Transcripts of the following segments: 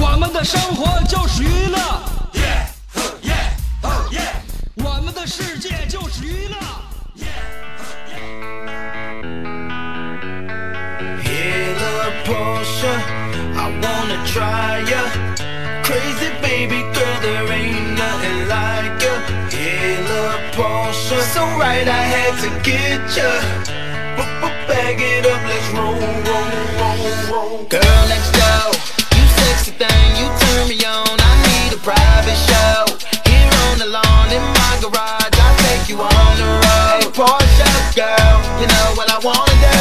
我们的生活就是娱乐，我们的世界就是娱乐。 Hey, little Portia, I wanna try ya. Crazy baby girl, there ain't nothing like ya. Hey, little Portia, so right, I had to get ya. Bag it up, let's roll, roll, roll, roll. Girl next door, you sexy thing, you turn me on. I need a private show. Here on the lawn in my garage, I'll take you on the road. Hey, Portia, girl, you know what I wanna do.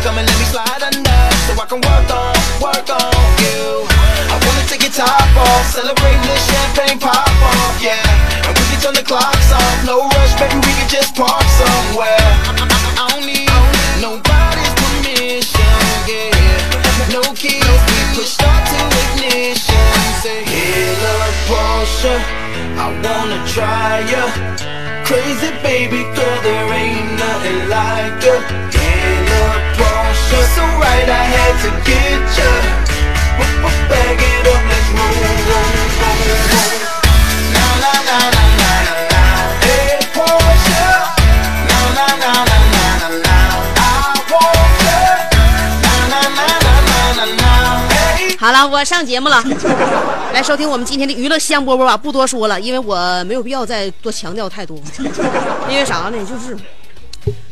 Come and let me slide under so I can work on, work on you. I wanna take your top off, celebrate the champagne pop off, yeah. And we can turn the clocks off, no rush, baby, we can just park somewhere. Crazy baby girl, there ain't nothing like ya. Hey, little Portia, so right, I had to get ya. 好了，我上节目了，来收听我们今天的娱乐香饽饽吧。不多说了，因为我没有必要再多强调太多。因为啥呢？就是，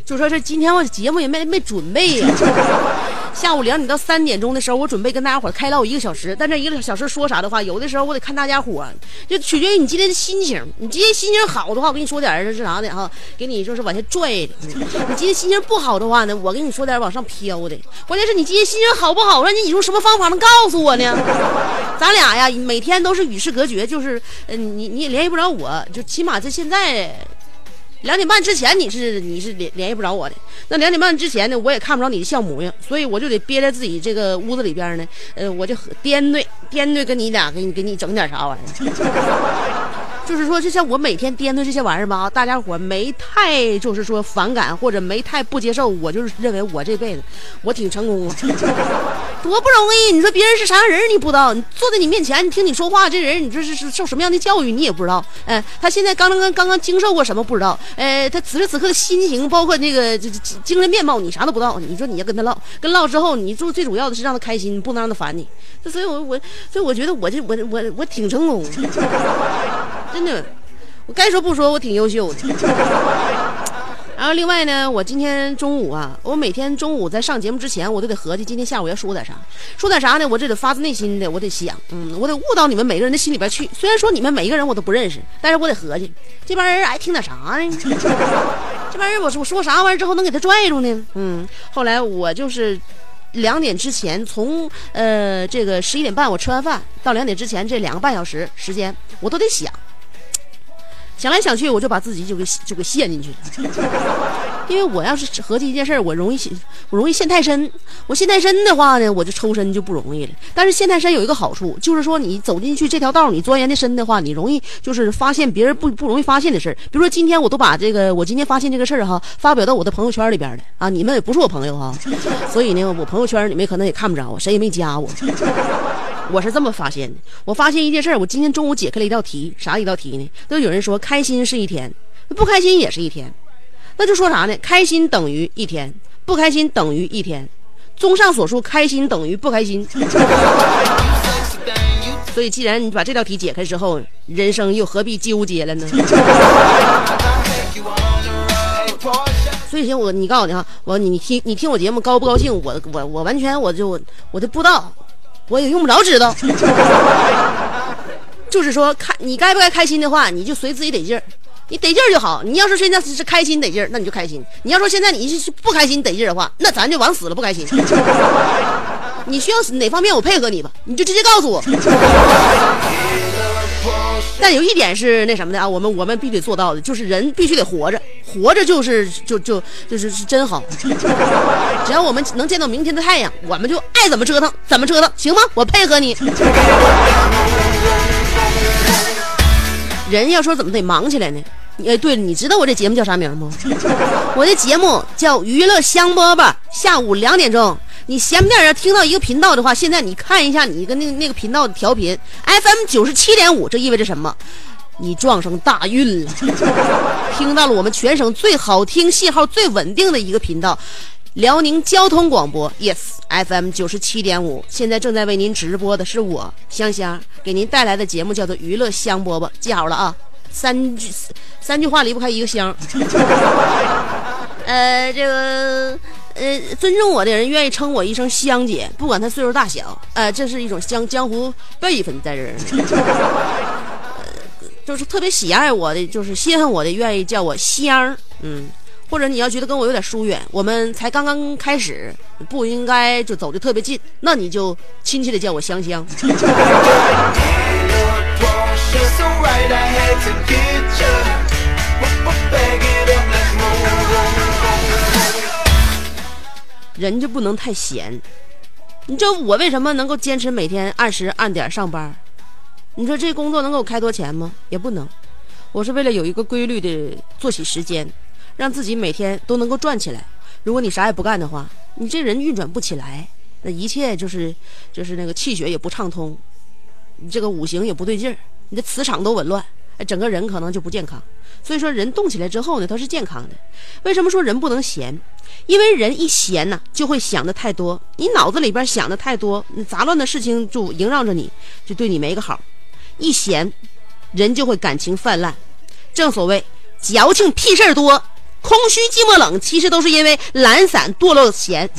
就说是今天我节目也没没准备呀。下午两点到三点钟的时候，我准备跟大家伙开唠一个小时，但这一个小时说啥的话，有的时候我得看大家伙，就取决于你今天的心情。你今天心情好的话，我跟你说点是啥的哈，给你就是往下拽的；你今天心情不好的话呢，我跟你说点往上飘的。关键是你今天心情好不好，让你你用什么方法能告诉我呢？咱俩呀，每天都是与世隔绝，就是呃，你你也联系不着我，就起码在现在。两点半之前你是你是联联系不着我的，那两点半之前呢，我也看不着你的笑模样，所以我就得憋在自己这个屋子里边呢，呃，我就颠对颠对跟你俩给你给你整点啥玩意儿。就是说，就像我每天颠对这些玩意儿吧，大家伙没太就是说反感或者没太不接受，我就是认为我这辈子我挺成功，多不容易！你说别人是啥样人你不知道，你坐在你面前，你听你说话，这人你这是是受什么样的教育你也不知道，哎，他现在刚刚刚刚经受过什么不知道，哎，他此时此刻的心情，包括那个这这精神面貌，你啥都不知道。你说你要跟他唠，跟唠之后，你最最主要的是让他开心，不能让他烦你。所以我我所以我觉得我这我我我挺成功。真的，我该说不说，我挺优秀的。然后另外呢，我今天中午啊，我每天中午在上节目之前，我都得合计今天下午要说点啥，说点啥呢？我这得发自内心的，我得想，嗯，我得悟到你们每个人的心里边去。虽然说你们每一个人我都不认识，但是我得合计，这帮人爱听点啥呢？这帮人我说我说啥玩意儿之后能给他拽住呢？嗯，后来我就是。两点之前，从呃这个十一点半我吃完饭到两点之前这两个半小时时间，我都得想，想来想去，我就把自己就给就给陷进去了。因为我要是合计一件事，我容易陷，我容易陷太深。我陷太深的话呢，我就抽身就不容易了。但是陷太深有一个好处，就是说你走进去这条道，你钻研的深的话，你容易就是发现别人不不容易发现的事儿。比如说今天我都把这个我今天发现这个事儿哈，发表到我的朋友圈里边了啊，你们也不是我朋友哈，所以呢，我朋友圈你们可能也看不着我，谁也没加我。我是这么发现的，我发现一件事，我今天中午解开了一道题，啥一道题呢？都有人说开心是一天，不开心也是一天，那就说啥呢？开心等于一天，不开心等于一天。综上所述，开心等于不开心。所以，既然你把这道题解开之后，人生又何必纠结了呢？所以，我你告诉你哈，我你你听你听我节目高不高兴？我我我完全我就我就不知道，我也用不着知道。就是说，开你该不该开心的话，你就随自己得劲儿，你得劲儿就好。你要是现在是开心得劲儿，那你就开心；你要说现在你是不开心得劲儿的话，那咱就往死了不开心。你需要哪方面我配合你吧，你就直接告诉我。但有一点是那什么的啊，我们我们必须得做到的，就是人必须得活着，活着就是就就就是是真好。只要我们能见到明天的太阳，我们就爱怎么折腾怎么折腾，行吗？我配合你。人要说怎么得忙起来呢？哎，对了，你知道我这节目叫啥名吗？我的节目叫娱乐香饽饽，下午两点钟。你闲不点要听到一个频道的话，现在你看一下你跟那那个频道的调频，FM 九十七点五，这意味着什么？你撞上大运了，听到了我们全省最好听、信号最稳定的一个频道——辽宁交通广播，Yes，FM 九十七点五。现在正在为您直播的是我香香给您带来的节目，叫做娱乐香饽饽。记好了啊，三句三句话离不开一个香。呃，这个。呃，尊重我的人愿意称我一声香姐，不管他岁数大小，呃，这是一种江江湖辈分在这儿。就是特别喜爱我的，就是稀罕我的，愿意叫我香儿，嗯，或者你要觉得跟我有点疏远，我们才刚刚开始，不应该就走的特别近，那你就亲切的叫我香香。人就不能太闲，你知道我为什么能够坚持每天按时按点上班？你说这工作能给我开多钱吗？也不能。我是为了有一个规律的作息时间，让自己每天都能够转起来。如果你啥也不干的话，你这人运转不起来，那一切就是就是那个气血也不畅通，你这个五行也不对劲儿，你的磁场都紊乱，整个人可能就不健康。所以说，人动起来之后呢，他是健康的。为什么说人不能闲？因为人一闲呢，就会想的太多。你脑子里边想的太多，杂乱的事情就萦绕着你，就对你没个好。一闲，人就会感情泛滥。正所谓矫情屁事儿多，空虚寂寞冷，其实都是因为懒散堕落闲。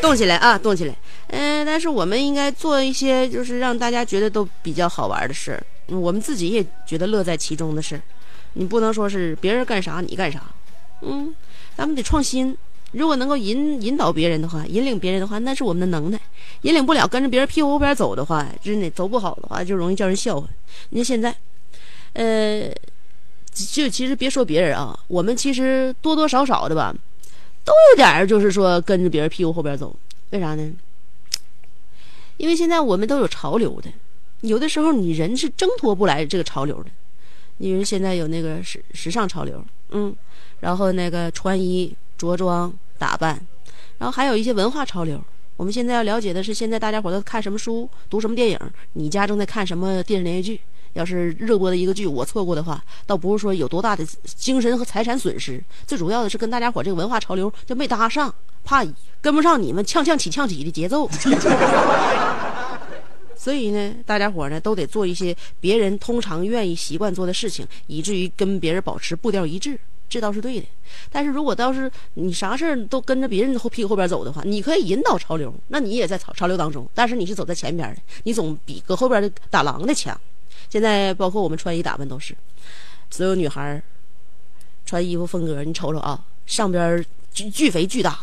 动起来啊，动起来！嗯，但是我们应该做一些，就是让大家觉得都比较好玩的事。我们自己也觉得乐在其中的事，你不能说是别人干啥你干啥，嗯，咱们得创新。如果能够引引导别人的话，引领别人的话，那是我们的能耐。引领不了，跟着别人屁股后边走的话，真的走不好的话，就容易叫人笑话。你看现在，呃，就其实别说别人啊，我们其实多多少少的吧，都有点就是说跟着别人屁股后边走。为啥呢？因为现在我们都有潮流的。有的时候你人是挣脱不来这个潮流的，因为现在有那个时时尚潮流，嗯，然后那个穿衣着装打扮，然后还有一些文化潮流。我们现在要了解的是，现在大家伙都看什么书，读什么电影？你家正在看什么电视连续剧？要是热播的一个剧，我错过的话，倒不是说有多大的精神和财产损失，最主要的是跟大家伙这个文化潮流就没搭上，怕跟不上你们呛呛起呛起的节奏。所以呢，大家伙呢都得做一些别人通常愿意习惯做的事情，以至于跟别人保持步调一致，这倒是对的。但是如果倒是你啥事儿都跟着别人后屁股后边走的话，你可以引导潮流，那你也在潮潮流当中，但是你是走在前边的，你总比搁后边的打狼的强。现在包括我们穿衣打扮都是，所有女孩穿衣服风格，你瞅瞅啊，上边巨巨肥巨大，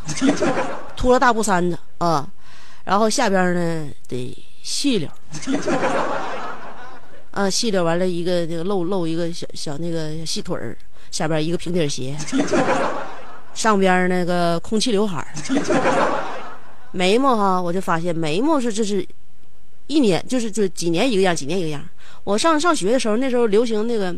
拖了大布衫子啊，然后下边呢得。细溜，啊，细溜完了一个那个露露一个小小那个细腿儿，下边一个平底鞋，上边那个空气刘海儿，眉毛哈，我就发现眉毛是这是，一年就是就几年一个样，几年一个样。我上上学的时候，那时候流行那个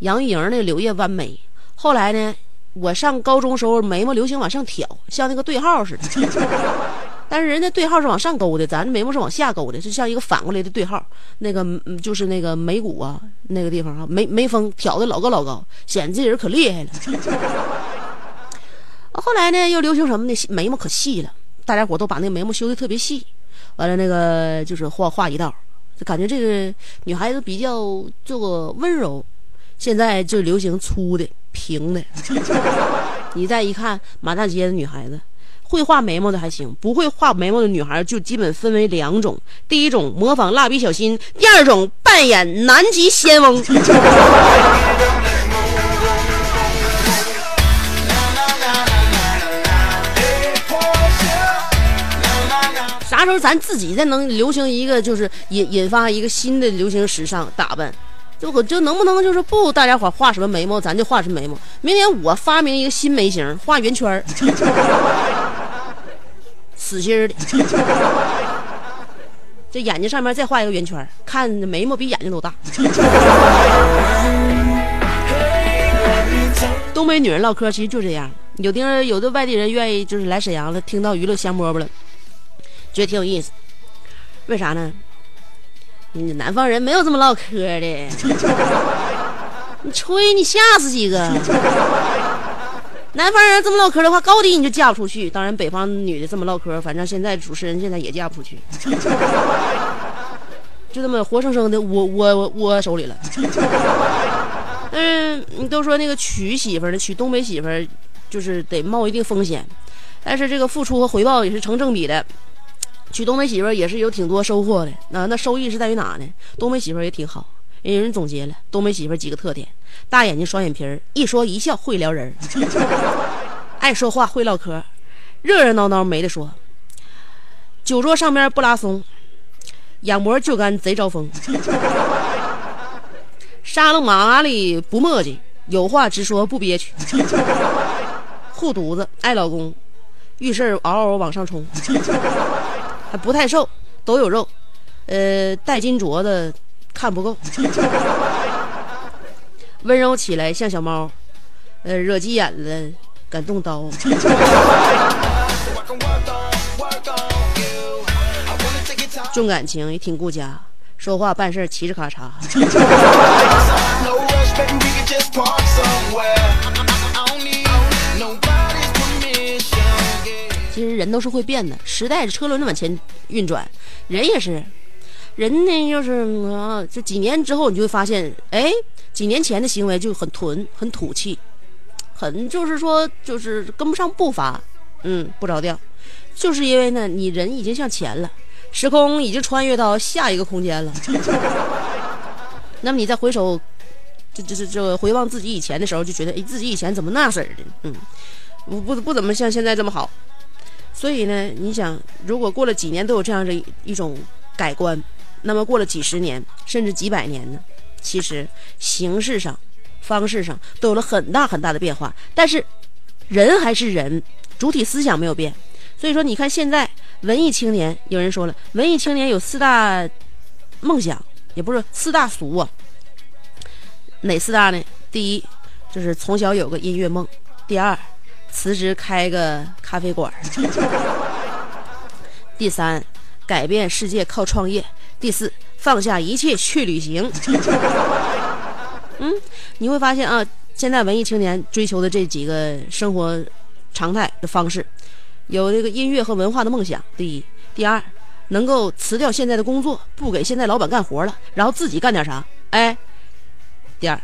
杨钰莹那个柳叶弯眉，后来呢，我上高中时候眉毛流行往上挑，像那个对号似的。但是人家对号是往上勾的，咱这眉毛是往下勾的，就像一个反过来的对号。那个就是那个眉骨啊，那个地方啊，眉眉峰挑的老高老高，显得这人可厉害了。后来呢，又流行什么呢？眉毛可细了，大家伙都把那眉毛修的特别细。完了那个就是画画一道，就感觉这个女孩子比较这个温柔。现在就流行粗的、平的。你再一看满大街的女孩子，会画眉毛的还行，不会画眉毛的女孩就基本分为两种：第一种模仿蜡笔小新，第二种扮演南极仙翁。啥时候咱自己再能流行一个，就是引引发一个新的流行时尚打扮？就我就能不能就是不大家伙画什么眉毛，咱就画什么眉毛。明年我发明一个新眉型，画圆圈儿，死心儿的。这眼睛上面再画一个圆圈儿，看眉毛比眼睛都大。东北女人唠嗑其实就这样，有的有的外地人愿意就是来沈阳了，听到娱乐香饽饽了，觉得挺有意思。为啥呢？你南方人没有这么唠嗑的，你吹你吓死几个？南方人这么唠嗑的话，高低你就嫁不出去。当然，北方女的这么唠嗑，反正现在主持人现在也嫁不出去，就这么活生生的窝窝窝手里了。嗯，你都说那个娶媳妇儿呢，娶东北媳妇儿就是得冒一定风险，但是这个付出和回报也是成正比的。娶东北媳妇儿也是有挺多收获的，那那收益是在于哪呢？东北媳妇儿也挺好，有人总结了东北媳妇儿几个特点：大眼睛、双眼皮儿，一说一笑会撩人，爱说话会唠嗑，热热闹闹没得说，酒桌上面不拉松，仰脖就干贼招风，沙楞麻里不墨迹，有话直说不憋屈，护犊子爱老公，遇事嗷嗷往上冲。还不太瘦，都有肉，呃，戴金镯子看不够，温柔起来像小猫，呃，惹急眼了敢动刀，重感情也挺顾家，说话办事嘁哧咔嚓。其实人都是会变的，时代车轮往前运转，人也是，人呢就是啊，这几年之后你就会发现，哎，几年前的行为就很囤、很土气，很就是说就是跟不上步伐，嗯，不着调，就是因为呢，你人已经向前了，时空已经穿越到下一个空间了，那么你再回首，这这这这回望自己以前的时候，就觉得哎，自己以前怎么那式儿的，嗯，不不不怎么像现在这么好。所以呢，你想，如果过了几年都有这样的一种改观，那么过了几十年甚至几百年呢？其实形式上、方式上都有了很大很大的变化，但是人还是人，主体思想没有变。所以说，你看现在文艺青年，有人说了，文艺青年有四大梦想，也不是四大俗啊。哪四大呢？第一，就是从小有个音乐梦；第二，辞职开个咖啡馆 第三，改变世界靠创业。第四，放下一切去旅行。嗯，你会发现啊，现在文艺青年追求的这几个生活常态的方式，有这个音乐和文化的梦想。第一，第二，能够辞掉现在的工作，不给现在老板干活了，然后自己干点啥？哎，第二，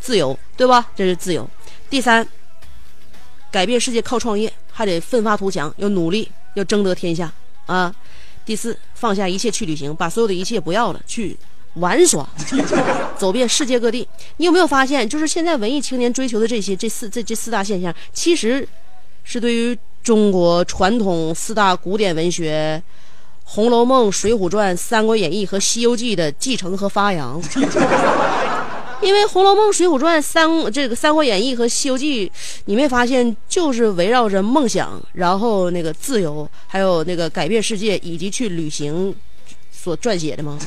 自由，对吧？这是自由。第三。改变世界靠创业，还得奋发图强，要努力，要争得天下啊！第四，放下一切去旅行，把所有的一切不要了，去玩耍，走遍世界各地。你有没有发现，就是现在文艺青年追求的这些这四这这四大现象，其实是对于中国传统四大古典文学《红楼梦》《水浒传》《三国演义》和《西游记》的继承和发扬。因为《红楼梦》《水浒传》三这个《三国演义》和《西游记》，你没发现就是围绕着梦想，然后那个自由，还有那个改变世界以及去旅行所撰写的吗？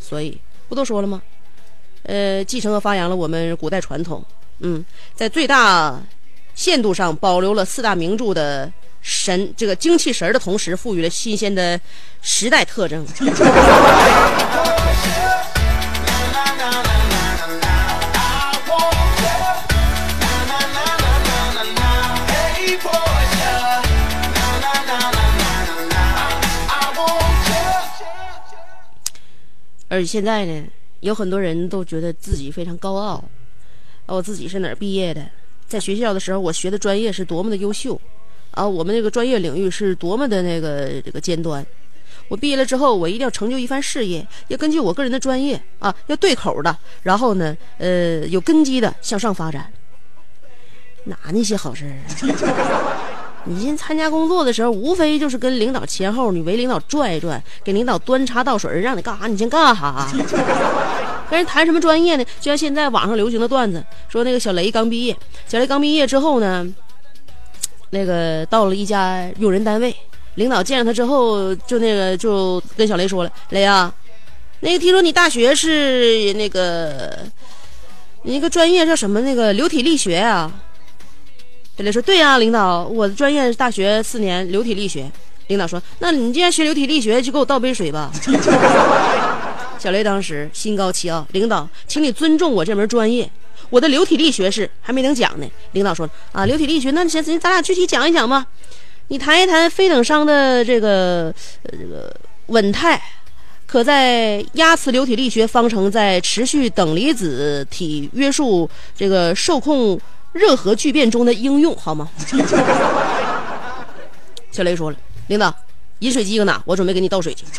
所以不都说了吗？呃，继承和发扬了我们古代传统，嗯，在最大限度上保留了四大名著的神这个精气神的同时，赋予了新鲜的时代特征。而且现在呢，有很多人都觉得自己非常高傲，我自己是哪儿毕业的？在学校的时候，我学的专业是多么的优秀，啊，我们那个专业领域是多么的那个这个尖端。我毕业了之后，我一定要成就一番事业，要根据我个人的专业啊，要对口的，然后呢，呃，有根基的向上发展。哪那些好事儿？你先参加工作的时候，无非就是跟领导前后，你围领导转一转，给领导端茶倒水，让你干啥你先干啥。跟人谈什么专业呢？就像现在网上流行的段子，说那个小雷刚毕业，小雷刚毕业之后呢，那个到了一家用人单位，领导见了他之后，就那个就跟小雷说了：“雷啊，那个听说你大学是那个，你那个专业叫什么？那个流体力学啊。”小雷说：“对呀，领导，我的专业是大学四年流体力学。”领导说：“那你既然学流体力学，就给我倒杯水吧。”小雷当时心高气傲：“领导，请你尊重我这门专业，我的流体力学是还没等讲呢。”领导说：“啊，流体力学，那先咱咱俩具体讲一讲吧。你谈一谈非等熵的这个呃这个稳态，可在压磁流体力学方程在持续等离子体约束这个受控。”热核聚变中的应用好吗？小雷说了，领导，饮水机搁哪？我准备给你倒水去。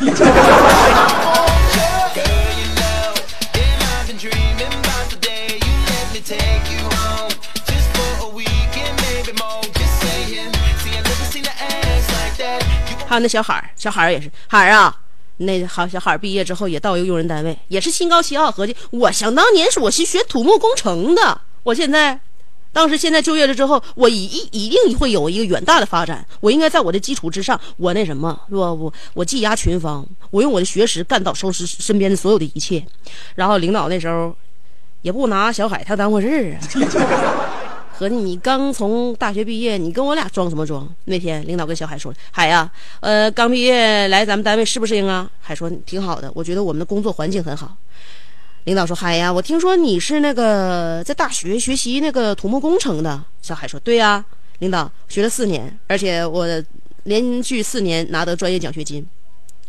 还有那小海儿，小海儿也是海儿啊。那好，小海儿毕业之后也到一个用人单位，也是心高气傲，合计我想当年是我是学土木工程的，我现在。当时现在就业了之后，我一一定会有一个远大的发展。我应该在我的基础之上，我那什么是吧？我我技压群芳，我用我的学识干倒收拾身边的所有的一切。然后领导那时候也不拿小海他当回事儿啊。合计你刚从大学毕业，你跟我俩装什么装？那天领导跟小海说：“海呀，呃，刚毕业来咱们单位适不适应啊？”海说：“挺好的，我觉得我们的工作环境很好。”领导说：“海呀，我听说你是那个在大学学习那个土木工程的。”小海说：“对呀，领导学了四年，而且我连续四年拿得专业奖学金。”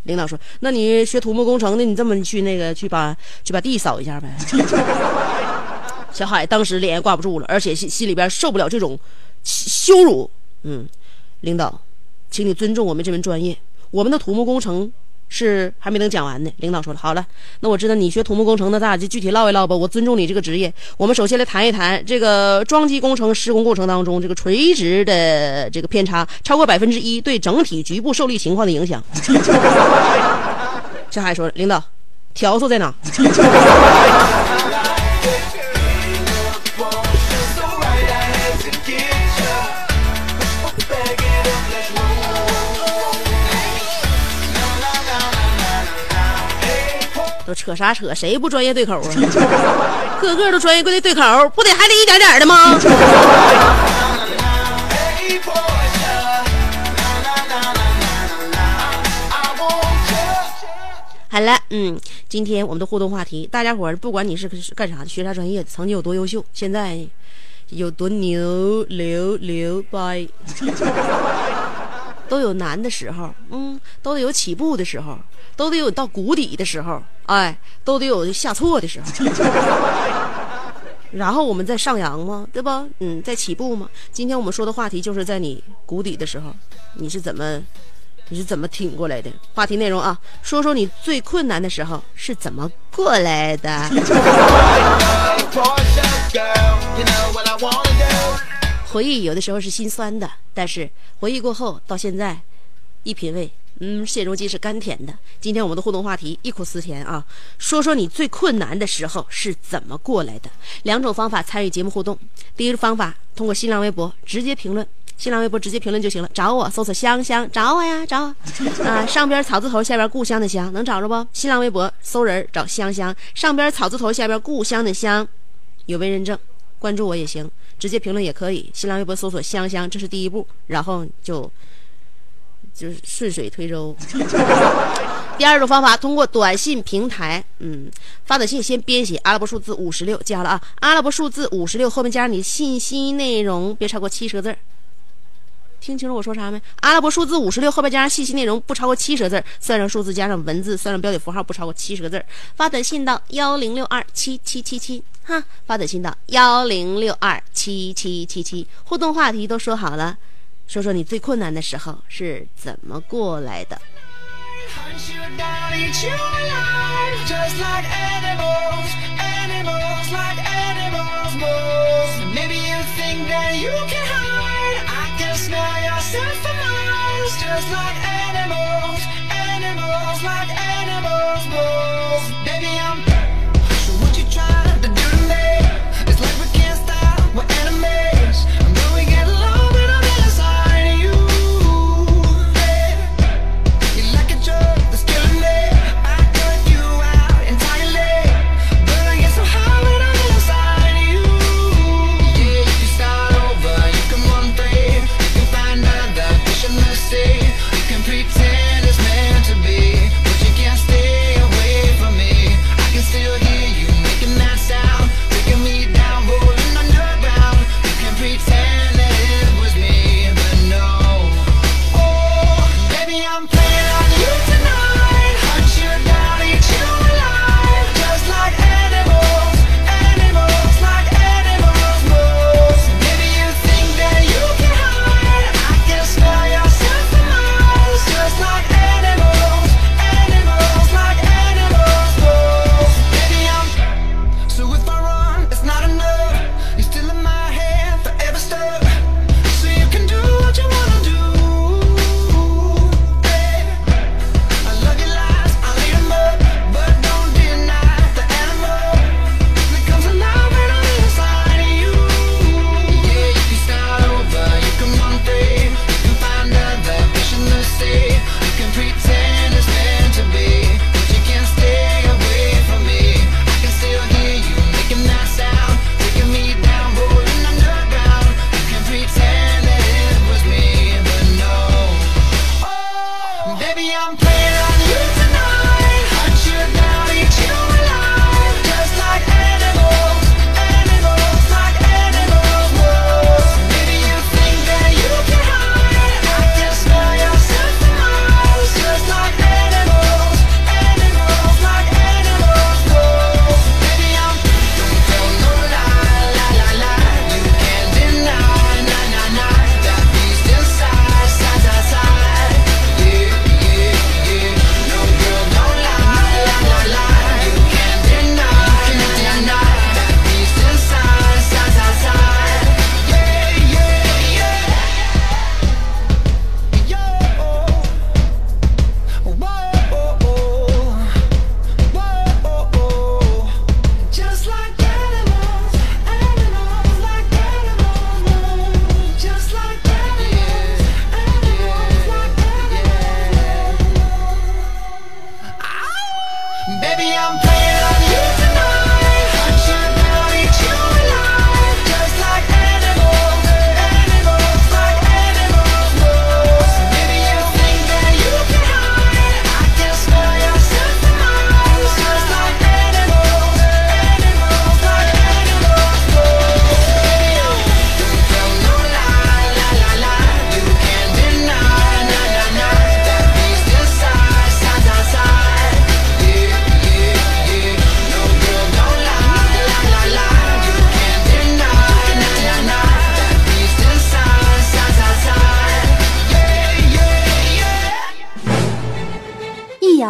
领导说：“那你学土木工程的，你这么去那个去把去把地扫一下呗。”小海当时脸也挂不住了，而且心心里边受不了这种羞辱。嗯，领导，请你尊重我们这门专业，我们的土木工程。是还没等讲完呢，领导说了，好了，那我知道你学土木工程的，咱俩就具体唠一唠吧。我尊重你这个职业。我们首先来谈一谈这个桩基工程施工过程当中，这个垂直的这个偏差超过百分之一对整体局部受力情况的影响。小海说，领导，调数在哪？扯啥扯？谁不专业对口啊？个个都专业对对口，不得还得一点点的吗？好了，嗯，今天我们的互动话题，大家伙儿不管你是干啥的，学啥专业的，曾经有多优秀，现在有多牛牛牛掰，都有难的时候，嗯，都得有起步的时候。都得有到谷底的时候，哎，都得有下挫的时候，然后我们再上扬嘛，对吧？嗯，再起步嘛。今天我们说的话题就是在你谷底的时候，你是怎么，你是怎么挺过来的？话题内容啊，说说你最困难的时候是怎么过来的。回忆有的时候是心酸的，但是回忆过后到现在，一品味。嗯，现如今是甘甜的。今天我们的互动话题忆苦思甜啊，说说你最困难的时候是怎么过来的？两种方法参与节目互动。第一种方法，通过新浪微博直接评论，新浪微博直接评论就行了。找我，搜索香香，找我呀，找我啊。上边草字头，下边故乡的乡，能找着不？新浪微博搜人找香香，上边草字头，下边故乡的乡，有微认证，关注我也行，直接评论也可以。新浪微博搜索香香，这是第一步，然后就。就是顺水推舟。第二种方法，通过短信平台，嗯，发短信先编写阿拉伯数字五十六，记好了啊，阿拉伯数字五十六后面加上你信息内容，别超过七十个字听清楚我说啥没？阿拉伯数字五十六后边加上信息内容不超过七十个字儿，算上数字加上文字，算上标点符号不超过七十个字儿。发短信到幺零六二七七七七，哈，发短信到幺零六二七七七七。互动话题都说好了，说说你最困难的时候是怎么过来的。Maybe you think that you can hide like animals, animals, like animals move. Baby, I'm.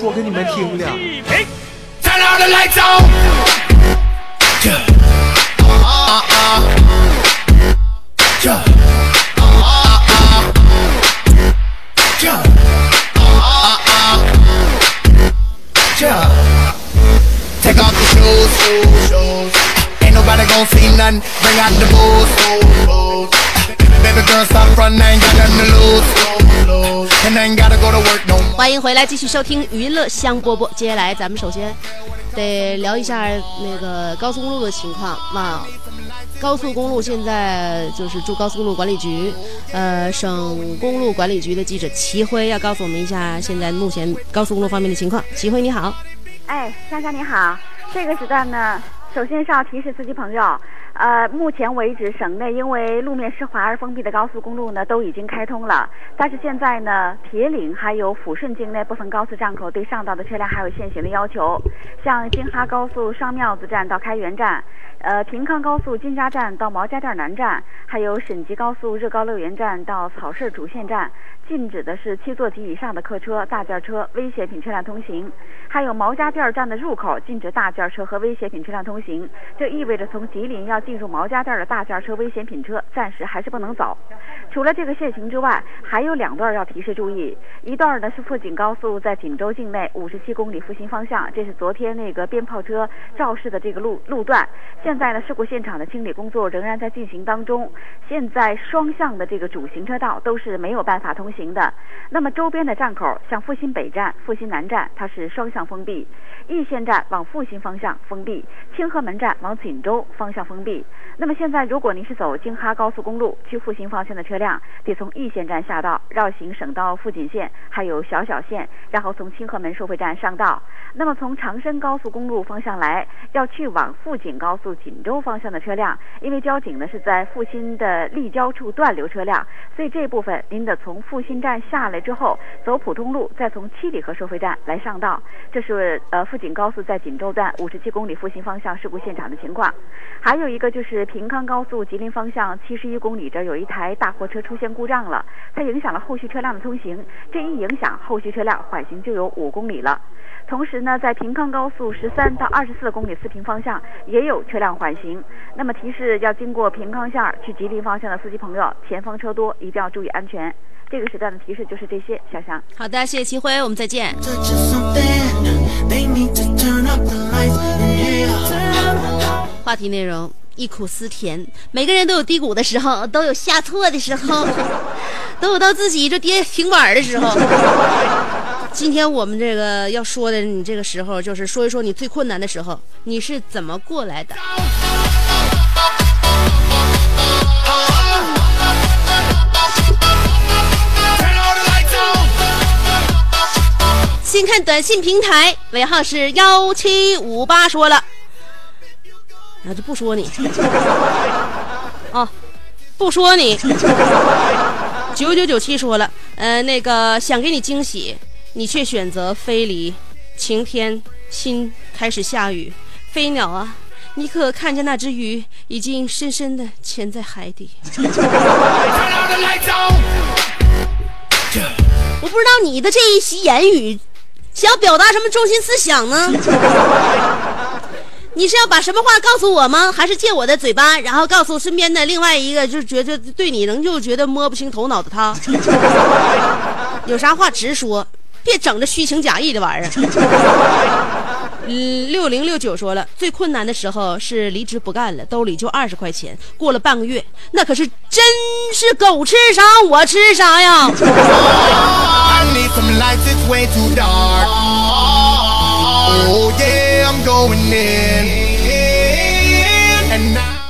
说给你们听的。 Turn all the lights on. Take off the shoes, shoes, shoes. Ain't nobody gon' see nothing. Bring out the booze, booze, booze. Baby girl, stop front, I ain't got nothing to lose, 欢迎回来，继续收听娱乐香饽饽。接下来咱们首先得聊一下那个高速公路的情况。啊高速公路现在就是驻高速公路管理局，呃，省公路管理局的记者齐辉要告诉我们一下现在目前高速公路方面的情况。齐辉你好，哎，香香你好，这个时段呢，首先是要提示司机朋友，呃，目前为止，省内因为路面湿滑而封闭的高速公路呢都已经开通了，但是现在呢，铁岭还有抚顺境内部分高速站口对上道的车辆还有限行的要求，像京哈高速上庙子站到开元站。呃，平康高速金家站到毛家店南站，还有沈集高速热高乐园站到草市主线站，禁止的是七座及以上的客车、大件车、危险品车辆通行。还有毛家店站的入口禁止大件车和危险品车辆通行，这意味着从吉林要进入毛家店的大件车、危险品车暂时还是不能走。除了这个限行之外，还有两段要提示注意。一段呢是富锦高速在锦州境内五十七公里复兴方向，这是昨天那个鞭炮车肇事的这个路路段。现在呢，事故现场的清理工作仍然在进行当中。现在双向的这个主行车道都是没有办法通行的。那么周边的站口，像复兴北站、复兴南站，它是双向封闭；易县站往复兴方向封闭，清河门站往锦州方向封闭。那么现在，如果您是走京哈高速公路去复兴方向的车辆，得从易县站下道，绕行省道富锦线，还有小小线，然后从清河门收费站上道。那么从长深高速公路方向来，要去往富锦高速锦州方向的车辆，因为交警呢是在复兴的立交处断流车辆，所以这部分您得从复兴站下来之后，走普通路，再从七里河收费站来上道。这是呃富锦高速在锦州段五十七公里复兴方向事故现场的情况。还有一个就是平康高速吉林方向七十一公里这儿有一台大货车出现故障了，它影响了后续车辆的通行，这一影响后续车辆缓行就有五公里了。同时呢，在平康高速十三到二十四公里四平方向也有车辆缓行。那么提示要经过平康线去吉林方向的司机朋友，前方车多，一定要注意安全。这个时段的提示就是这些，小翔。好的，谢谢齐辉，我们再见。话题内容忆苦思甜，每个人都有低谷的时候，都有下挫的时候，都有到自己就跌停板的时候。今天我们这个要说的，你这个时候就是说一说你最困难的时候，你是怎么过来的？先看短信平台，尾号是幺七五八，说了，啊，就不说你，啊，不说你。九九九七说了，呃，那个想给你惊喜，你却选择飞离。晴天，心开始下雨。飞鸟啊，你可看见那只鱼已经深深的潜在海底. 我不知道你的这一席言语想要表达什么中心思想呢？你是要把什么话告诉我吗？还是借我的嘴巴，然后告诉身边的另外一个，就是觉得对你仍旧觉得摸不清头脑的他？有啥话直说，别整这虚情假意的玩意儿。嗯，六零六九说了，最困难的时候是离职不干了，兜里就二十块钱。过了半个月，那可是真是狗吃啥我吃啥呀！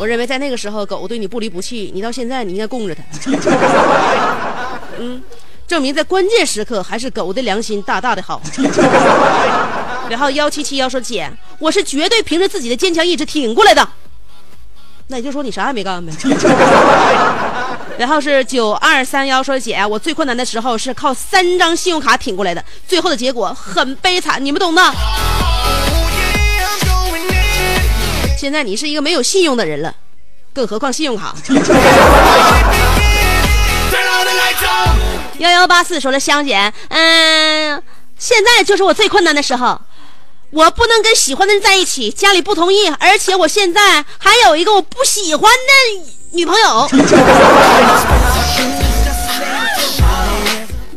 我认为在那个时候，狗对你不离不弃，你到现在你应该供着它。嗯，证明在关键时刻还是狗的良心大大的好。然后幺七七幺说姐，我是绝对凭着自己的坚强意志挺过来的。那也就说你啥也没干呗。然后是九二三幺说姐，我最困难的时候是靠三张信用卡挺过来的，最后的结果很悲惨，你们懂的。现在你是一个没有信用的人了，更何况信用卡。幺幺八四说了，香姐，嗯，现在就是我最困难的时候，我不能跟喜欢的人在一起，家里不同意，而且我现在还有一个我不喜欢的女朋友。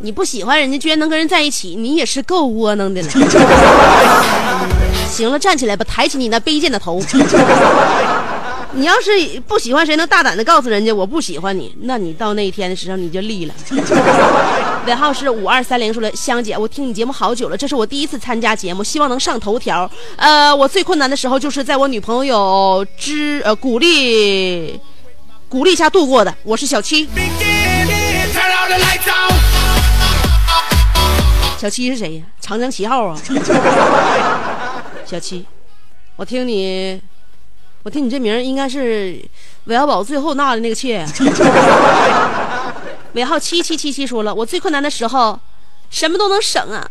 你不喜欢人家，居然能跟人在一起，你也是够窝囊的了。行了，站起来吧，抬起你那卑贱的头。你要是不喜欢谁，能大胆的告诉人家我不喜欢你，那你到那一天的时候你就立了。尾号是五二三零，说了香姐，我听你节目好久了，这是我第一次参加节目，希望能上头条。呃，我最困难的时候就是在我女朋友之呃鼓励鼓励下度过的。我是小七，小七是谁呀？长江七号啊。小七，我听你。我听你这名应该是韦小宝最后纳的那个妾。尾号七七七七说了，我最困难的时候，什么都能省啊，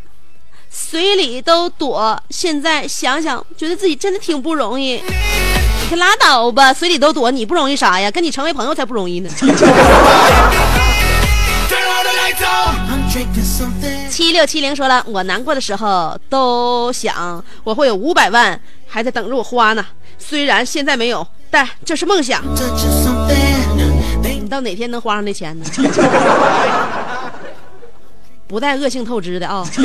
随礼都躲。现在想想，觉得自己真的挺不容易。你可拉倒吧，随礼都躲，你不容易啥呀？跟你成为朋友才不容易呢。七六七零说了，我难过的时候都想我会有五百万还在等着我花呢。虽然现在没有，但这是梦想。你到哪天能花上那钱呢？不带恶性透支的啊。嗯，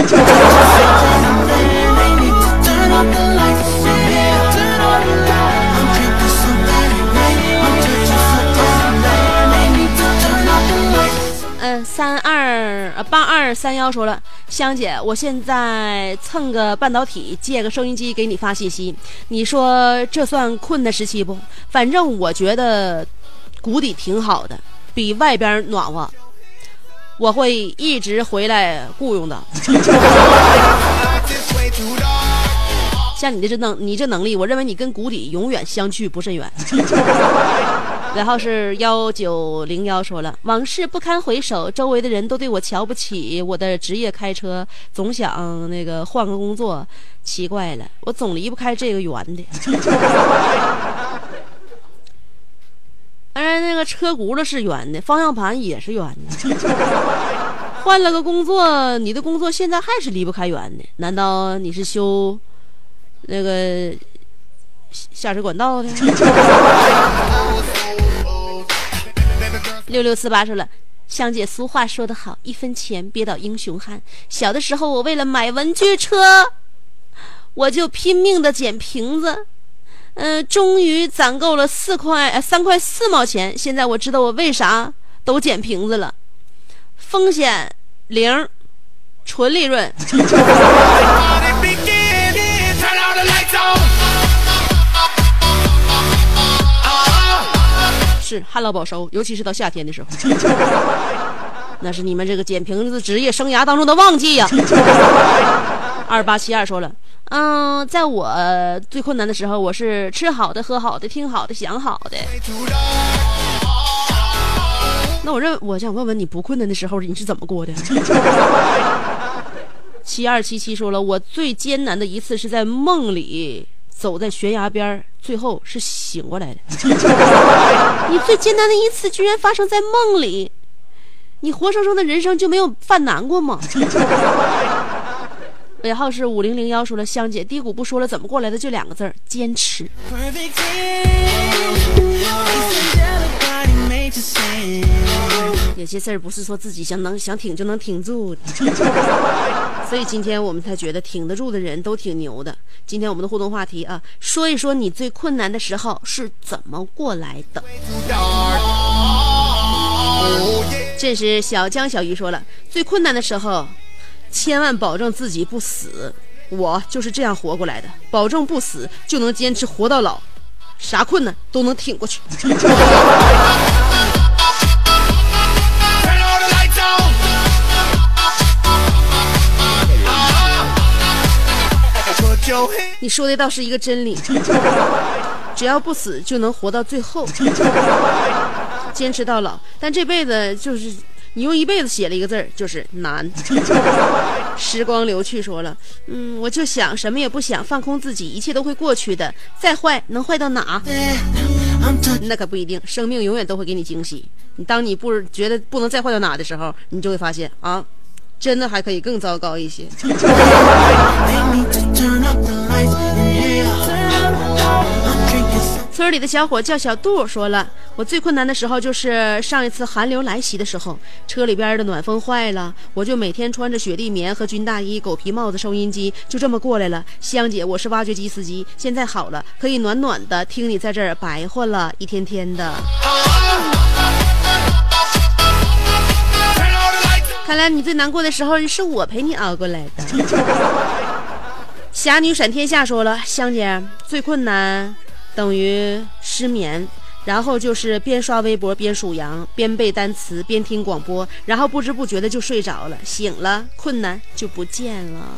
三二呃八二三幺说了，香姐，我现在蹭个半导体，借个收音机给你发信息，你说这算困的时期不？反正我觉得谷底挺好的，比外边暖和，我会一直回来雇佣的。像你的这能，你这能力，我认为你跟谷底永远相去不甚远。然后是幺九零幺说了，往事不堪回首，周围的人都对我瞧不起。我的职业开车，总想那个换个工作，奇怪了，我总离不开这个圆的。当然，那个车轱辘是圆的，方向盘也是圆的。换了个工作，你的工作现在还是离不开圆的？难道你是修那个下水管道的？六六四八说了，香姐，俗话说得好，一分钱憋倒英雄汉。小的时候，我为了买文具车，我就拼命的捡瓶子，嗯，终于攒够了四块呃三块四毛钱。现在我知道我为啥都捡瓶子了，风险零，纯利润。是旱涝保收，尤其是到夏天的时候，那是你们这个捡瓶子职业生涯当中的旺季呀。二八七二说了，嗯，在我最困难的时候，我是吃好的、喝好的、听好的、想好的。那我认，我想问问你不困难的时候你是怎么过的？七二七七说了，我最艰难的一次是在梦里。走在悬崖边最后是醒过来的。你最艰难的一次居然发生在梦里，你活生生的人生就没有犯难过吗？尾号是五零零幺，说了香姐低谷不说了，怎么过来的？就两个字儿：坚持。有些事儿不是说自己想能想挺就能挺住，所以今天我们才觉得挺得住的人都挺牛的。今天我们的互动话题啊，说一说你最困难的时候是怎么过来的。这是小江小鱼说了，最困难的时候，千万保证自己不死。我就是这样活过来的，保证不死就能坚持活到老，啥困难都能挺过去。你说的倒是一个真理。只要不死就能活到最后，坚持到老。但这辈子就是你用一辈子写了一个字儿，就是难。时光流去，说了，嗯，我就想什么也不想，放空自己，一切都会过去的。再坏能坏到哪？那可不一定，生命永远都会给你惊喜。你当你不觉得不能再坏到哪的时候，你就会发现啊，真的还可以更糟糕一些。村里的小伙叫小杜，说了，我最困难的时候就是上一次寒流来袭的时候，车里边的暖风坏了，我就每天穿着雪地棉和军大衣、狗皮帽子、收音机，就这么过来了。香姐，我是挖掘机司机，现在好了，可以暖暖的听你在这儿白活了，一天天的。看来你最难过的时候是我陪你熬过来的。侠女闪天下说了，香姐最困难。等于失眠，然后就是边刷微博边数羊，边背单词边听广播，然后不知不觉的就睡着了，醒了困难就不见了。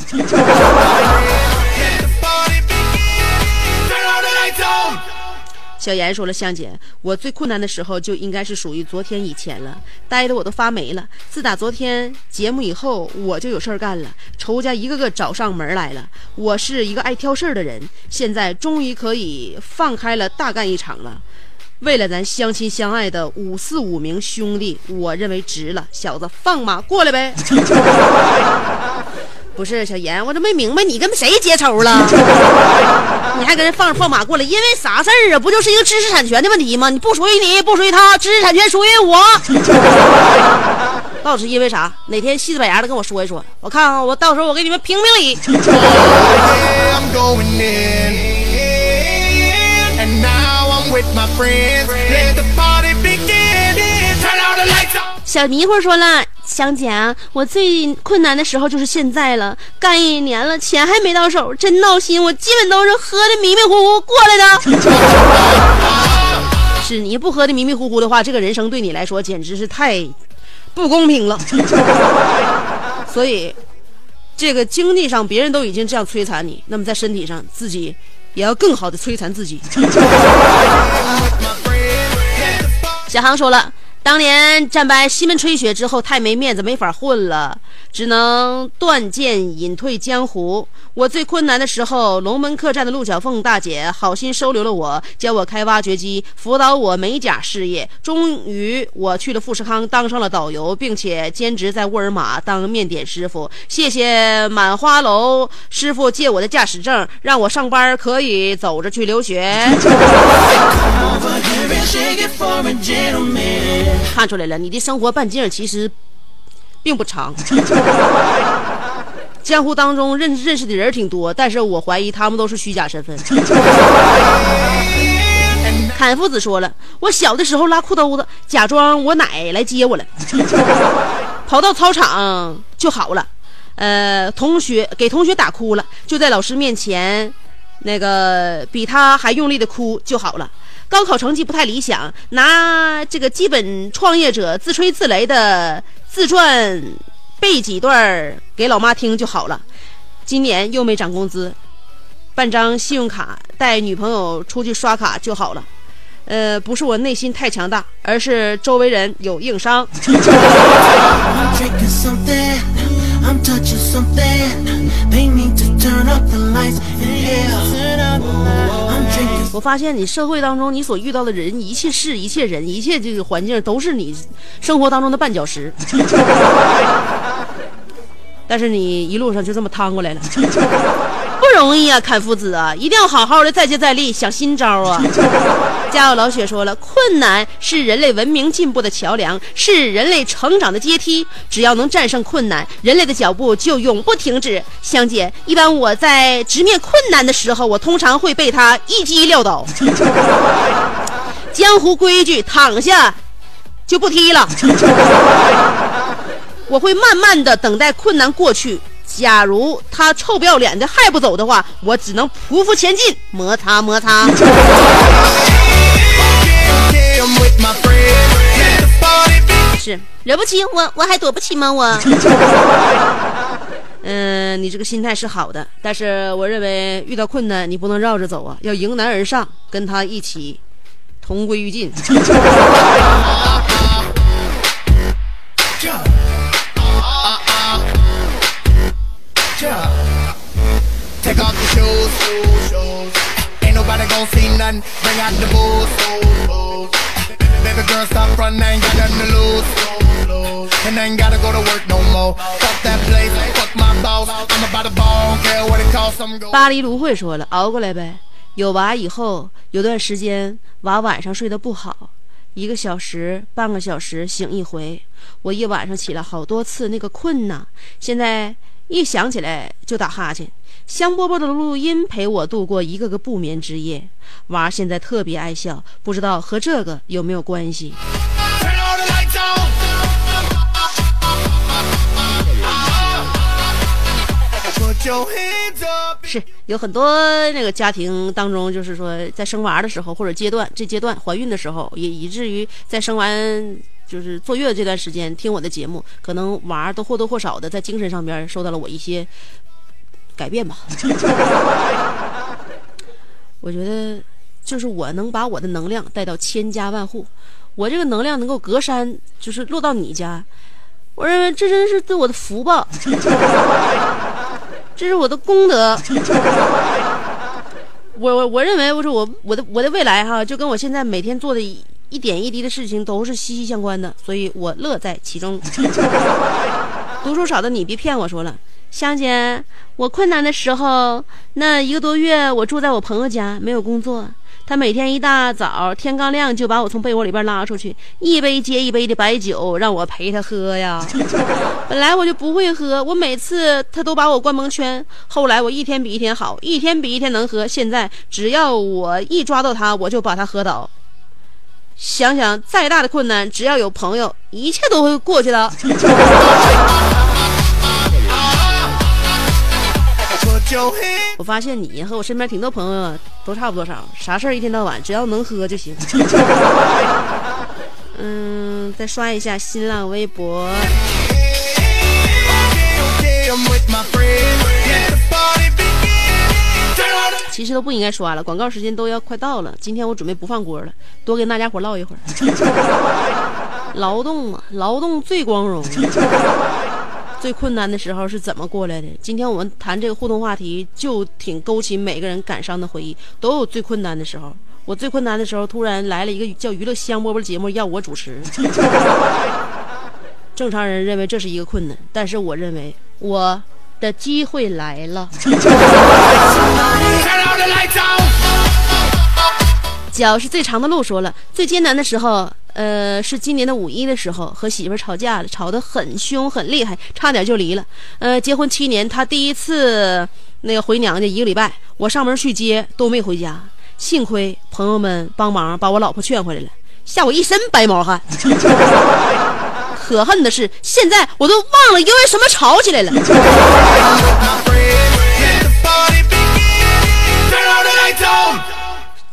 小严说了：“香姐，我最困难的时候就应该是属于昨天以前了，待的我都发霉了。自打昨天节目以后，我就有事儿干了，仇家一个个找上门来了。我是一个爱挑事儿的人，现在终于可以放开了大干一场了。为了咱相亲相爱的五四五名兄弟，我认为值了。小子，放马过来呗！” 不是小严，我都没明白你跟谁结仇了？你还跟人放放马过来，因为啥事儿啊？不就是一个知识产权的问题吗？你不属于你，不属于他，知识产权属于我。到底是因为啥？哪天细子板牙的跟我说一说，我看看，我到时候我给你们评评理。小迷糊说了。香姐，我最困难的时候就是现在了，干一年了，钱还没到手，真闹心。我基本都是喝的迷迷糊糊过来的。是你不喝的迷迷糊糊的话，这个人生对你来说简直是太不公平了。所以，这个经济上别人都已经这样摧残你，那么在身体上自己也要更好的摧残自己。小航说了。当年战败西门吹雪之后，太没面子，没法混了，只能断剑隐退江湖。我最困难的时候，龙门客栈的陆小凤大姐好心收留了我，教我开挖掘机，辅导我美甲事业。终于，我去了富士康，当上了导游，并且兼职在沃尔玛当面点师傅。谢谢满花楼师傅借我的驾驶证，让我上班可以走着去留学。看出来了，你的生活半径其实并不长。江湖当中认认识的人挺多，但是我怀疑他们都是虚假身份。侃夫子说了，我小的时候拉裤兜子，假装我奶来接我了，跑到操场就好了。呃，同学给同学打哭了，就在老师面前，那个比他还用力的哭就好了。高考成绩不太理想，拿这个基本创业者自吹自擂的自传背几段给老妈听就好了。今年又没涨工资，办张信用卡带女朋友出去刷卡就好了。呃，不是我内心太强大，而是周围人有硬伤。我发现你社会当中你所遇到的人，一切事、一切人、一切这个环境，都是你生活当中的绊脚石。但是你一路上就这么趟过来了。不容易啊，砍夫子啊，一定要好好的再接再厉，想新招啊！家有老雪说了，困难是人类文明进步的桥梁，是人类成长的阶梯。只要能战胜困难，人类的脚步就永不停止。香姐，一般我在直面困难的时候，我通常会被他一击撂倒。江湖规矩，躺下就不踢了。我会慢慢的等待困难过去。假如他臭不要脸的还不走的话，我只能匍匐前进，摩擦摩擦。是惹不起我，我还躲不起吗？我。嗯，你这个心态是好的，但是我认为遇到困难你不能绕着走啊，要迎难而上，跟他一起同归于尽。Ain't nobody gon' see nothing. Bring out the booze, booze, booze. Baby girl, stop running. Ain't got nothing to lose. lose. And I ain't gotta go to work no more. Fuck that place, fuck my boss. I'm about to ball, don't care what it costs. I'm going. 巴黎芦荟说了，熬过来呗。有娃以后，有段时间娃晚上睡得不好，一个小时、半个小时醒一回，我一晚上起来好多次，那个困呐，现在一想起来就打哈欠。香饽饽的录音陪我度过一个个不眠之夜，娃现在特别爱笑，不知道和这个有没有关系. 是有很多那个家庭当中，就是说在生娃的时候或者阶段这阶段怀孕的时候，也以至于在生完就是坐月子这段时间听我的节目，可能娃都或多或少的在精神上边受到了我一些改变吧。我觉得就是我能把我的能量带到千家万户，我这个能量能够隔山，就是落到你家，我认为这真是对我的福报。这是我的功德。我我我认为，我说我我的我的未来哈，就跟我现在每天做的一点一滴的事情都是息息相关的，所以我乐在其中。读书少的你别骗我说了，香姐，我困难的时候那一个多月，我住在我朋友家，没有工作。他每天一大早天刚亮就把我从被窝里边拉出去，一杯接一杯的白酒让我陪他喝呀。本来我就不会喝，我每次他都把我灌蒙圈。后来我一天比一天好，一天比一天能喝。现在只要我一抓到他，我就把他喝倒。想想再大的困难，只要有朋友，一切都会过去的。我发现你和我身边挺多朋友都差不多少，啥事儿一天到晚只要能喝就行。嗯，再刷一下新浪微博。其实都不应该刷了，广告时间都要快到了。今天我准备不放歌了，多跟大家伙唠一会儿。劳动啊，劳动最光荣。最困难的时候是怎么过来的？今天我们谈这个互动话题，就挺勾起每个人感伤的回忆，都有最困难的时候。我最困难的时候，突然来了一个叫《娱乐香饽饽》节目，要我主持。正常人认为这是一个困难，但是我认为我的机会来了。脚是最长的路，说了最艰难的时候，呃，是今年的五一的时候，和媳妇吵架了，吵得很凶很厉害，差点就离了。呃，结婚七年，他第一次那个回娘家一个礼拜，我上门去接都没回家，幸亏朋友们帮忙把我老婆劝回来了，吓我一身白毛汗。可恨的是，现在我都忘了因为什么吵起来了。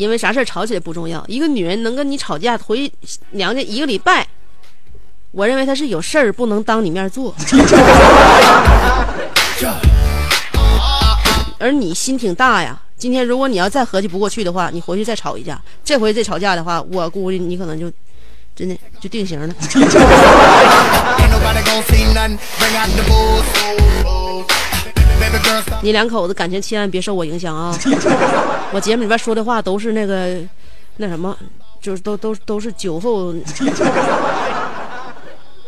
因为啥事儿吵起来不重要，一个女人能跟你吵架回娘家一个礼拜，我认为她是有事儿不能当你面做。而你心挺大呀，今天如果你要再合计不过去的话，你回去再吵一架，这回再吵架的话，我估计你可能就真的就定型了。你两口子感情千万别受我影响啊！我节目里边说的话都是那个那什么，就是都都都是酒后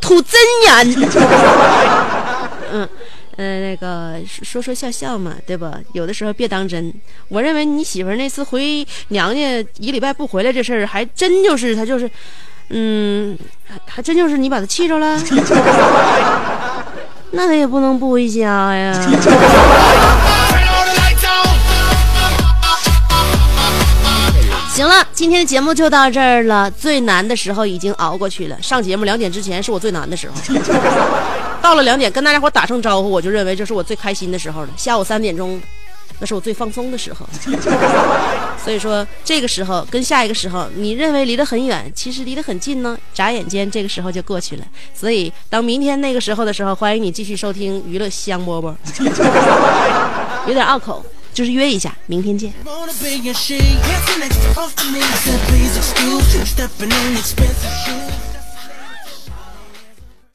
吐真言。嗯。呃，那个说说笑笑嘛，对吧？有的时候别当真。我认为你媳妇那次回娘家一礼拜不回来这事儿，还真就是她就是，嗯，还真就是你把她气着了。那他也不能不回家呀。行了，今天的节目就到这儿了。最难的时候已经熬过去了。上节目两点之前是我最难的时候，到了两点跟大家伙打声招呼，我就认为这是我最开心的时候了。下午三点钟，那是我最放松的时候。所以说，这个时候跟下一个时候，你认为离得很远，其实离得很近呢。眨眼间，这个时候就过去了。所以，当明天那个时候的时候，欢迎你继续收听娱乐香饽饽。有点拗口，就是约一下，明天见。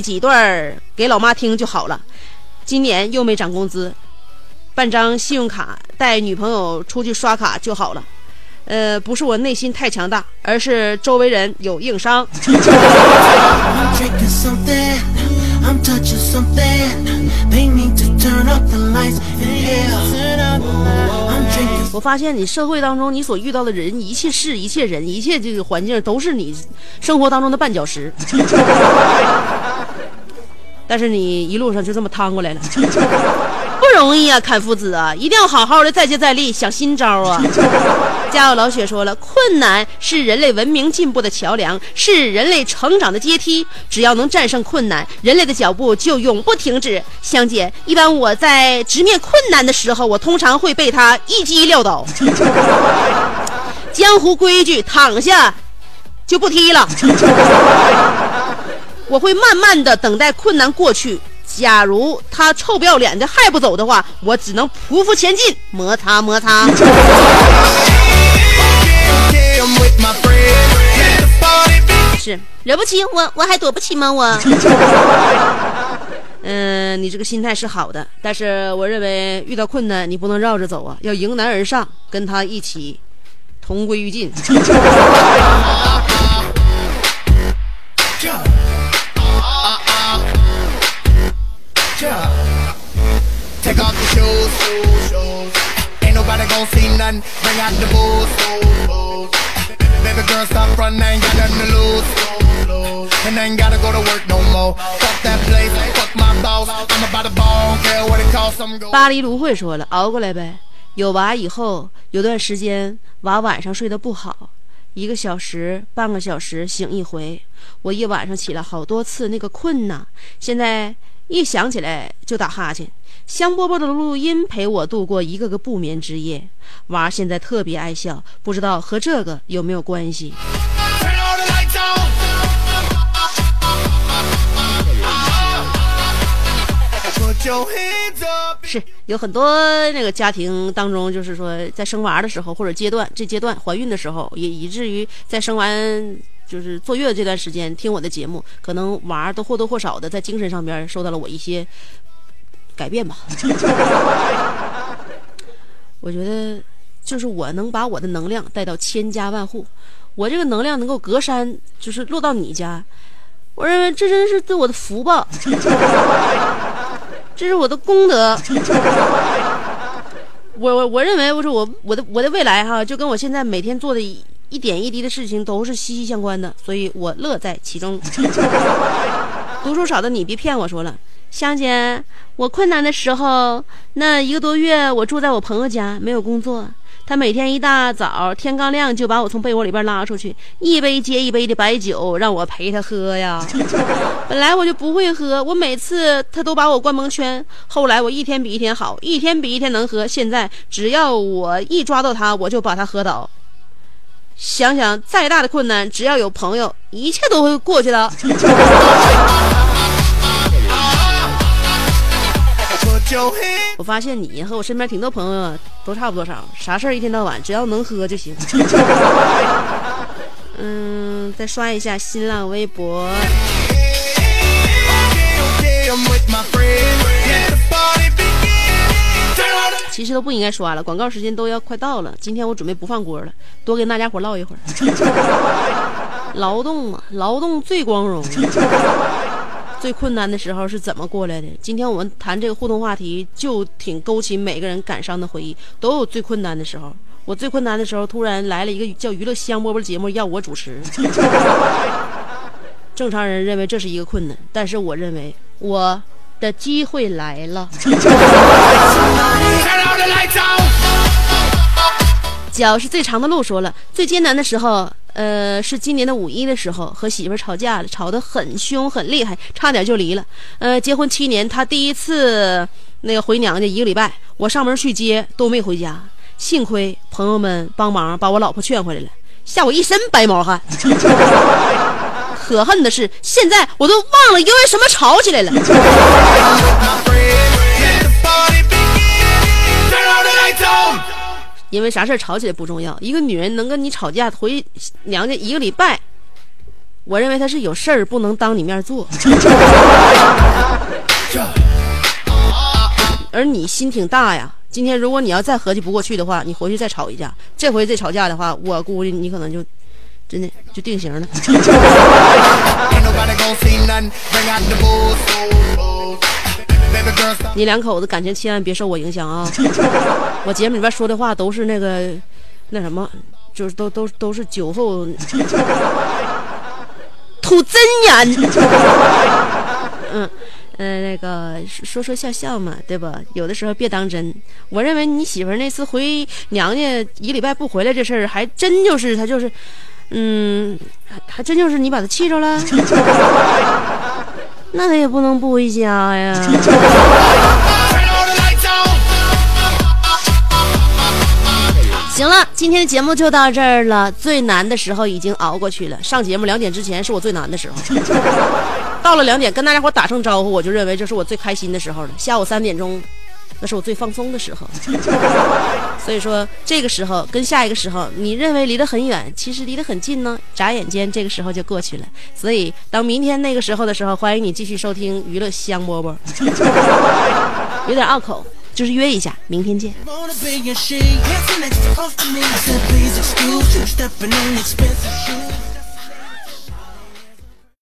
几段儿给老妈听就好了。今年又没涨工资，办张信用卡带女朋友出去刷卡就好了。呃，不是我内心太强大，而是周围人有硬伤。我发现你社会当中你所遇到的人，一切事、一切人、一切这个环境，都是你生活当中的绊脚石。但是你一路上就这么趟过来了，不容易啊，坎夫子啊，一定要好好的再接再厉，想新招啊！家有老雪说了，困难是人类文明进步的桥梁，是人类成长的阶梯。只要能战胜困难，人类的脚步就永不停止。香姐，一般我在直面困难的时候，我通常会被他一击撂倒。江湖规矩，躺下就不踢了。我会慢慢的等待困难过去。假如他臭不要脸的还不走的话，我只能匍匐前进，摩擦摩擦。是惹不起我，我还躲不起吗？我。嗯，你这个心态是好的，但是我认为遇到困难你不能绕着走啊，要迎难而上，跟他一起同归于尽。Gon' see nothing. Bring out the booze, booze baby girl, stop running, I ain't got nothing to lose. lose. And I ain't gotta go to work no more. Fuck that place, fuck my boss. I'm about to ball, don't care what it costs. I'm going. 巴黎芦荟说了，熬过来呗。有娃以后，有段时间娃晚上睡得不好，一个小时、半个小时醒一回，我一晚上起来好多次，那个困呐，现在一想起来就打哈欠。香饽饽的录音陪我度过一个个不眠之夜，娃现在特别爱笑，不知道和这个有没有关系. 是有很多那个家庭当中，就是说在生娃的时候或者阶段这阶段怀孕的时候，也以至于在生完就是坐月子这段时间听我的节目，可能娃儿都或多或少的在精神上边受到了我一些改变吧。我觉得就是我能把我的能量带到千家万户，我这个能量能够隔山，就是落到你家，我认为这真是对我的福报。这是我的功德。我我我认为我说我我的我的未来哈，就跟我现在每天做的一点一滴的事情都是息息相关的，所以我乐在其中。读书少的你别骗我说了，香姐，我困难的时候那一个多月，我住在我朋友家，没有工作。他每天一大早天刚亮就把我从被窝里边拉出去，一杯接一杯的白酒让我陪他喝呀。本来我就不会喝，我每次他都把我灌蒙圈。后来我一天比一天好，一天比一天能喝。现在只要我一抓到他，我就把他喝倒。想想再大的困难，只要有朋友，一切都会过去的。我发现你和我身边挺多朋友都差不多少，啥事儿一天到晚只要能喝就行。嗯，再刷一下新浪微博。其实都不应该刷了，广告时间都要快到了。今天我准备不放歌了，多跟大家伙唠一会儿。劳动啊，劳动最光荣。最困难的时候是怎么过来的？今天我们谈这个互动话题，就挺勾起每个人感伤的回忆，都有最困难的时候。我最困难的时候，突然来了一个叫《娱乐香饽饽》节目，要我主持。正常人认为这是一个困难，但是我认为我的机会来了。脚是最长的路，说了最艰难的时候呃，是今年的五一的时候和媳妇吵架了，吵得很凶很厉害，差点就离了。呃，结婚七年，他第一次那个回娘家一个礼拜，我上门去接都没回家，幸亏朋友们帮忙把我老婆劝回来了，吓我一身白毛汗。可恨的是，现在我都忘了因为什么吵起来了。因为啥事吵起来不重要，一个女人能跟你吵架回娘家一个礼拜，我认为她是有事儿不能当你面做。而你心挺大呀，今天如果你要再合计不过去的话，你回去再吵一架，这回再吵架的话，我估计你可能就真的就定型了。你两口子感情千万别受我影响啊！我节目里边说的话都是那个，那什么，就是都都都是酒后 吐真言。嗯嗯，那个说说笑笑嘛，对吧？有的时候别当真。我认为你媳妇那次回娘家一礼拜不回来这事儿，还真就是她就是，嗯，还还真就是你把她气着了。那他也不能不回家呀。行了，今天的节目就到这儿了。最难的时候已经熬过去了。上节目两点之前是我最难的时候，到了两点跟大家伙打声招呼，我就认为这是我最开心的时候了。下午三点钟。那是我最放松的时候，所以说这个时候跟下一个时候，你认为离得很远，其实离得很近呢。眨眼间，这个时候就过去了。所以，当明天那个时候的时候，欢迎你继续收听娱乐香饽饽。有点拗口，就是约一下，明天见。